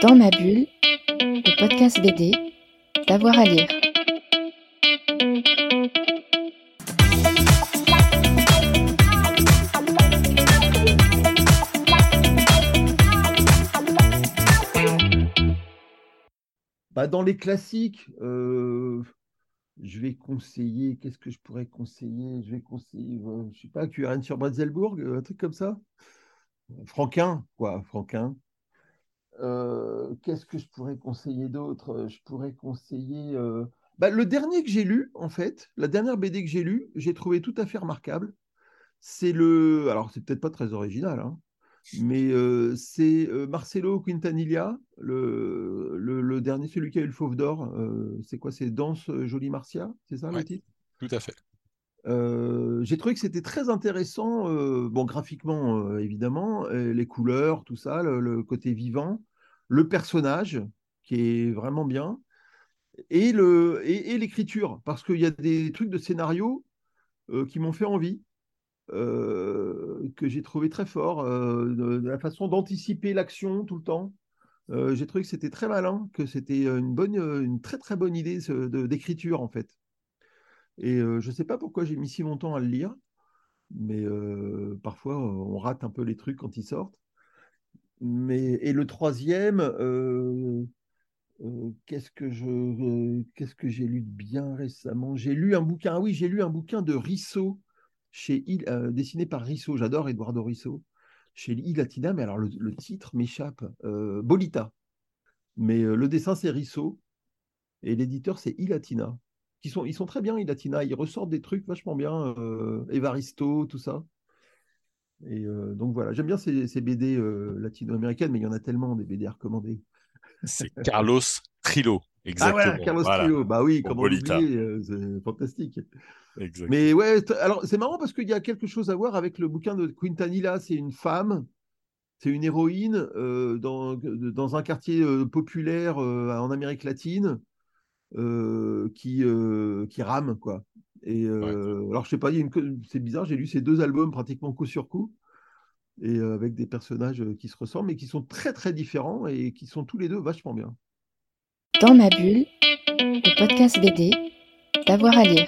Dans ma bulle, le podcast BD, d'avoir à lire. Bah, dans les classiques, euh, je vais conseiller. Qu'est-ce que je pourrais conseiller? Je vais conseiller, euh, je sais pas, QRN sur Bretzelbourg, un truc comme ça? Franquin, quoi, Franquin. Euh, Qu'est-ce que je pourrais conseiller d'autre? Je pourrais conseiller. euh, bah, le dernier que j'ai lu, en fait, la dernière BD que j'ai lue, j'ai trouvé tout à fait remarquable. C'est le. Alors, c'est peut-être pas très original, hein, mais euh, c'est euh, Marcelo Quintanilla, le, le, le dernier, celui qui a eu le Fauve d'Or. euh, c'est quoi? C'est Danse euh, Jolie Marcia C'est ça le titre? Tout à fait. Euh, j'ai trouvé que c'était très intéressant, euh, bon, graphiquement euh, évidemment, les couleurs, tout ça, le, côté vivant, le personnage qui est vraiment bien, et le et, l'écriture, parce qu'il y a des trucs de scénario qui m'ont fait envie, que j'ai trouvé très fort, la façon d'anticiper l'action tout le temps. J'ai trouvé que c'était très malin, que c'était une bonne, une très très bonne idée d'écriture en fait. Et euh, je ne sais pas pourquoi j'ai mis si longtemps à le lire, mais euh, parfois euh, on rate un peu les trucs quand ils sortent. Mais, et le troisième, qu'est-ce que j'ai lu de bien récemment? J'ai lu un bouquin, ah oui, j'ai lu un bouquin de Risso, chez Il- dessiné par Risso, j'adore Eduardo Risso, chez Ilatina, mais alors le, titre m'échappe, Bolita. Mais le dessin c'est Risso, et l'éditeur c'est Ilatina. Qui sont, ils sont très bien, Ilatina, ils ressortent des trucs vachement bien, euh, Evaristo, tout ça. Et euh, donc voilà, j'aime bien ces, ces BD euh, latino-américaines, mais il y en a tellement des BD recommandées. C'est Carlos Trillo. Ah Exactement. ouais, Carlos Voilà. Trio, bah oui, comment euh, c'est fantastique. Mais ouais, alors c'est marrant parce qu'il y a quelque chose à voir avec le bouquin de Quintanilla, c'est une femme, c'est une héroïne euh, dans, dans un quartier populaire en Amérique latine euh, qui, euh, qui rame, quoi. Et euh, alors je sais pas, une c'est bizarre, j'ai lu ces deux albums pratiquement coup sur coup, et euh, avec des personnages qui se ressemblent, mais qui sont très très différents et qui sont tous les deux vachement bien. Dans ma bulle, le podcast BD, d'avoir à lire.